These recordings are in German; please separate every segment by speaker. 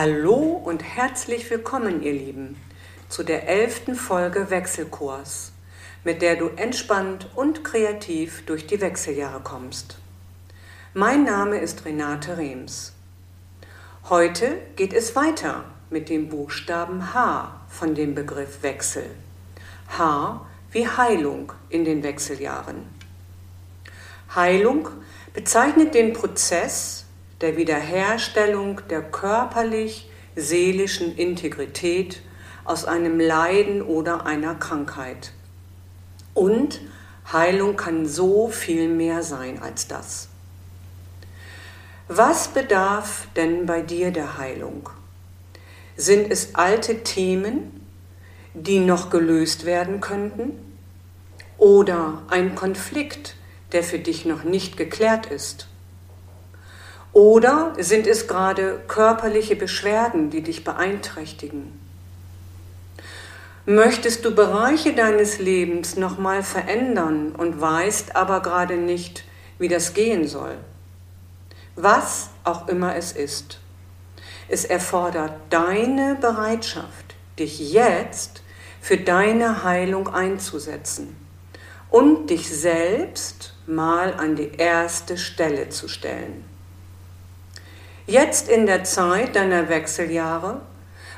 Speaker 1: Hallo und herzlich willkommen, ihr Lieben, zu der elften Folge Wechselkurs, mit der du entspannt und kreativ durch die Wechseljahre kommst. Mein Name ist Renate Rems. Heute geht es weiter mit dem Buchstaben H von dem Begriff Wechsel. H wie Heilung in den Wechseljahren. Heilung bezeichnet den Prozess, der Wiederherstellung der körperlich-seelischen Integrität aus einem Leiden oder einer Krankheit. Und Heilung kann so viel mehr sein als das. Was bedarf denn bei dir der Heilung? Sind es alte Themen, die noch gelöst werden könnten? Oder ein Konflikt, der für dich noch nicht geklärt ist? Oder sind es gerade körperliche Beschwerden, die dich beeinträchtigen? Möchtest du Bereiche deines Lebens nochmal verändern und weißt aber gerade nicht, wie das gehen soll? Was auch immer es ist. Es erfordert deine Bereitschaft, dich jetzt für deine Heilung einzusetzen und dich selbst mal an die erste Stelle zu stellen. Jetzt in der Zeit deiner Wechseljahre,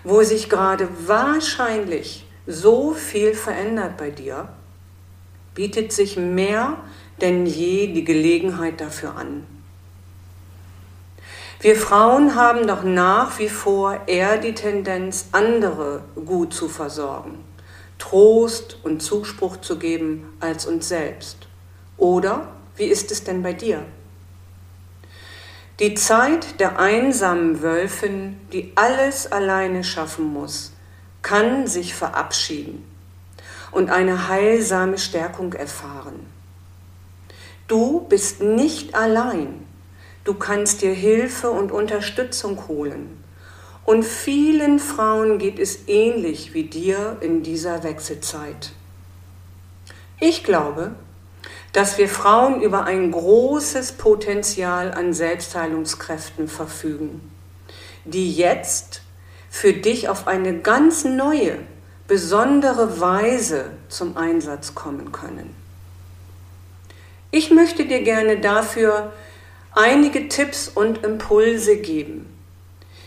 Speaker 1: wo sich gerade wahrscheinlich so viel verändert bei dir, bietet sich mehr denn je die Gelegenheit dafür an. Wir Frauen haben doch nach wie vor eher die Tendenz, andere gut zu versorgen, Trost und Zuspruch zu geben als uns selbst. Oder wie ist es denn bei dir? Die Zeit der einsamen Wölfin, die alles alleine schaffen muss, kann sich verabschieden und eine heilsame Stärkung erfahren. Du bist nicht allein. Du kannst dir Hilfe und Unterstützung holen. Und vielen Frauen geht es ähnlich wie dir in dieser Wechselzeit. Ich glaube, dass wir Frauen über ein großes Potenzial an Selbstheilungskräften verfügen, die jetzt für dich auf eine ganz neue, besondere Weise zum Einsatz kommen können. Ich möchte dir gerne dafür einige Tipps und Impulse geben,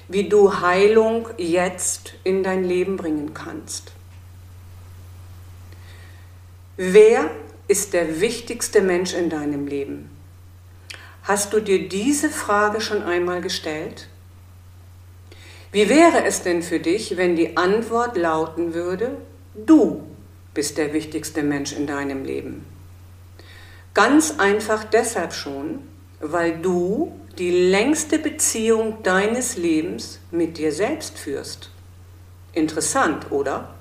Speaker 1: wie du Heilung jetzt in dein Leben bringen kannst. Wer ist der wichtigste Mensch in deinem Leben? Hast du dir diese Frage schon einmal gestellt? Wie wäre es denn für dich, wenn die Antwort lauten würde, du bist der wichtigste Mensch in deinem Leben? Ganz einfach deshalb schon, weil du die längste Beziehung deines Lebens mit dir selbst führst. Interessant, oder?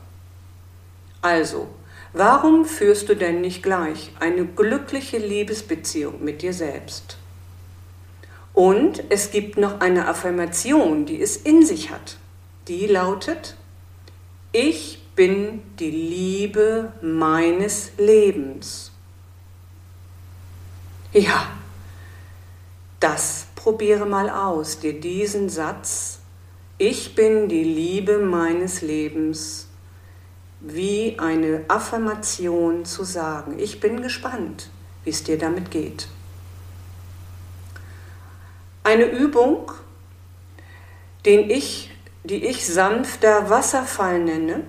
Speaker 1: Also, Warum führst du denn nicht gleich eine glückliche Liebesbeziehung mit dir selbst? Und es gibt noch eine Affirmation, die es in sich hat. Die lautet, ich bin die Liebe meines Lebens. Ja, das probiere mal aus, dir diesen Satz, ich bin die Liebe meines Lebens wie eine Affirmation zu sagen. Ich bin gespannt, wie es dir damit geht. Eine Übung, den ich, die ich sanfter Wasserfall nenne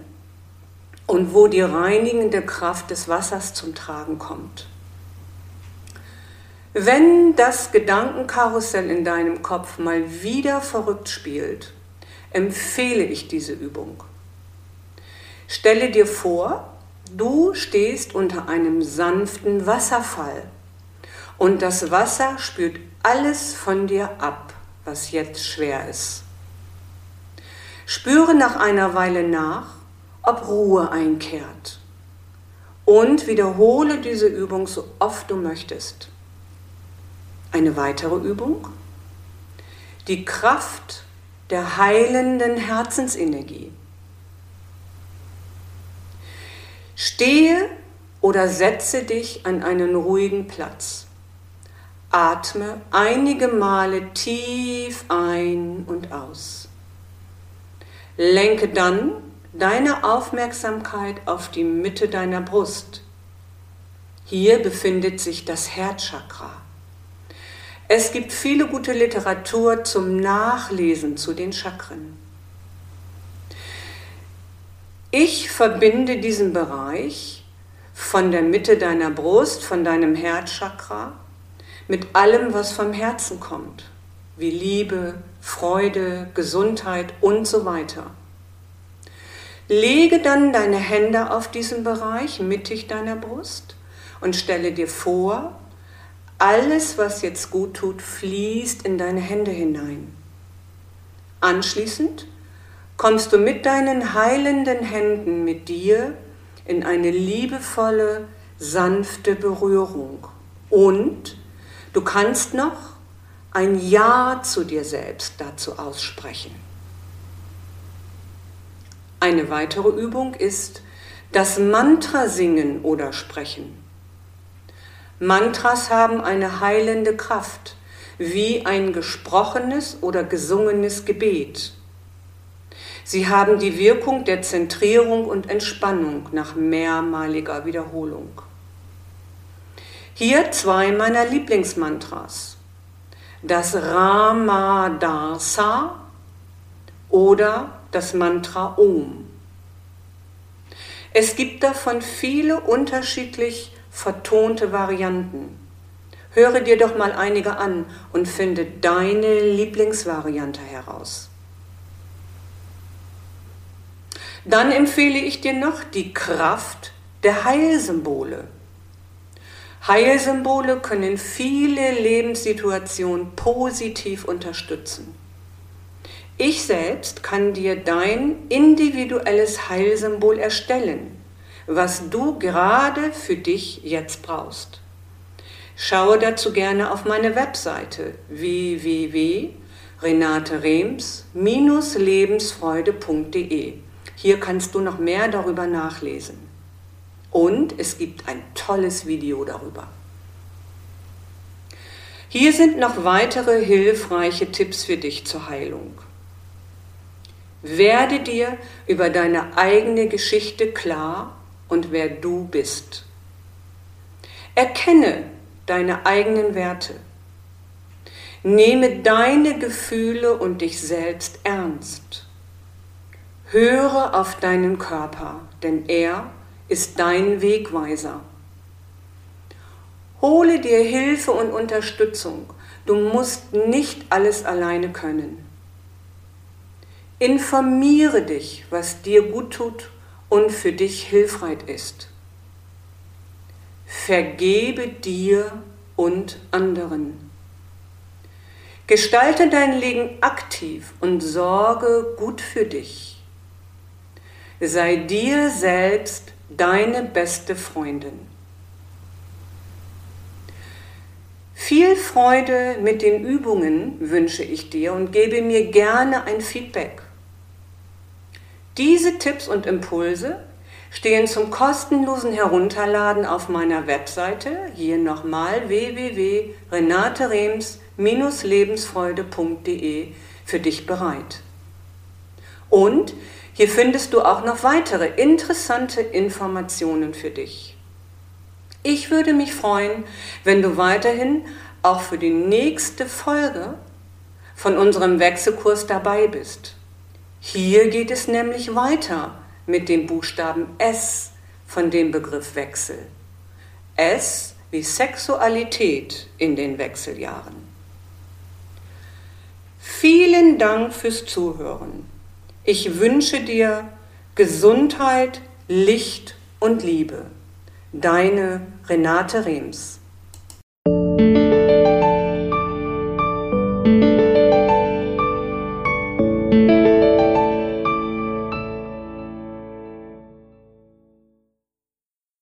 Speaker 1: und wo die reinigende Kraft des Wassers zum Tragen kommt. Wenn das Gedankenkarussell in deinem Kopf mal wieder verrückt spielt, empfehle ich diese Übung. Stelle dir vor, du stehst unter einem sanften Wasserfall und das Wasser spült alles von dir ab, was jetzt schwer ist. Spüre nach einer Weile nach, ob Ruhe einkehrt und wiederhole diese Übung so oft du möchtest. Eine weitere Übung. Die Kraft der heilenden Herzensenergie. Stehe oder setze dich an einen ruhigen Platz. Atme einige Male tief ein und aus. Lenke dann deine Aufmerksamkeit auf die Mitte deiner Brust. Hier befindet sich das Herzchakra. Es gibt viele gute Literatur zum Nachlesen zu den Chakren. Ich verbinde diesen Bereich von der Mitte deiner Brust, von deinem Herzchakra, mit allem, was vom Herzen kommt, wie Liebe, Freude, Gesundheit und so weiter. Lege dann deine Hände auf diesen Bereich mittig deiner Brust und stelle dir vor, alles, was jetzt gut tut, fließt in deine Hände hinein. Anschließend kommst du mit deinen heilenden Händen mit dir in eine liebevolle, sanfte Berührung. Und du kannst noch ein Ja zu dir selbst dazu aussprechen. Eine weitere Übung ist das Mantra singen oder sprechen. Mantras haben eine heilende Kraft, wie ein gesprochenes oder gesungenes Gebet. Sie haben die Wirkung der Zentrierung und Entspannung nach mehrmaliger Wiederholung. Hier zwei meiner Lieblingsmantras. Das Ramadarsa oder das Mantra Om. Es gibt davon viele unterschiedlich vertonte Varianten. Höre dir doch mal einige an und finde deine Lieblingsvariante heraus. Dann empfehle ich dir noch die Kraft der Heilsymbole. Heilsymbole können viele Lebenssituationen positiv unterstützen. Ich selbst kann dir dein individuelles Heilsymbol erstellen, was du gerade für dich jetzt brauchst. Schaue dazu gerne auf meine Webseite www.renaterems-lebensfreude.de. Hier kannst du noch mehr darüber nachlesen. Und es gibt ein tolles Video darüber. Hier sind noch weitere hilfreiche Tipps für dich zur Heilung. Werde dir über deine eigene Geschichte klar und wer du bist. Erkenne deine eigenen Werte. Nehme deine Gefühle und dich selbst ernst. Höre auf deinen Körper, denn er ist dein Wegweiser. Hole dir Hilfe und Unterstützung. Du musst nicht alles alleine können. Informiere dich, was dir gut tut und für dich hilfreich ist. Vergebe dir und anderen. Gestalte dein Leben aktiv und sorge gut für dich. Sei dir selbst deine beste Freundin. Viel Freude mit den Übungen wünsche ich dir und gebe mir gerne ein Feedback. Diese Tipps und Impulse stehen zum kostenlosen Herunterladen auf meiner Webseite, hier nochmal www.renaterems-lebensfreude.de für dich bereit. Und hier findest du auch noch weitere interessante Informationen für dich. Ich würde mich freuen, wenn du weiterhin auch für die nächste Folge von unserem Wechselkurs dabei bist. Hier geht es nämlich weiter mit dem Buchstaben S von dem Begriff Wechsel. S wie Sexualität in den Wechseljahren. Vielen Dank fürs Zuhören. Ich wünsche dir Gesundheit, Licht und Liebe. Deine Renate Rems.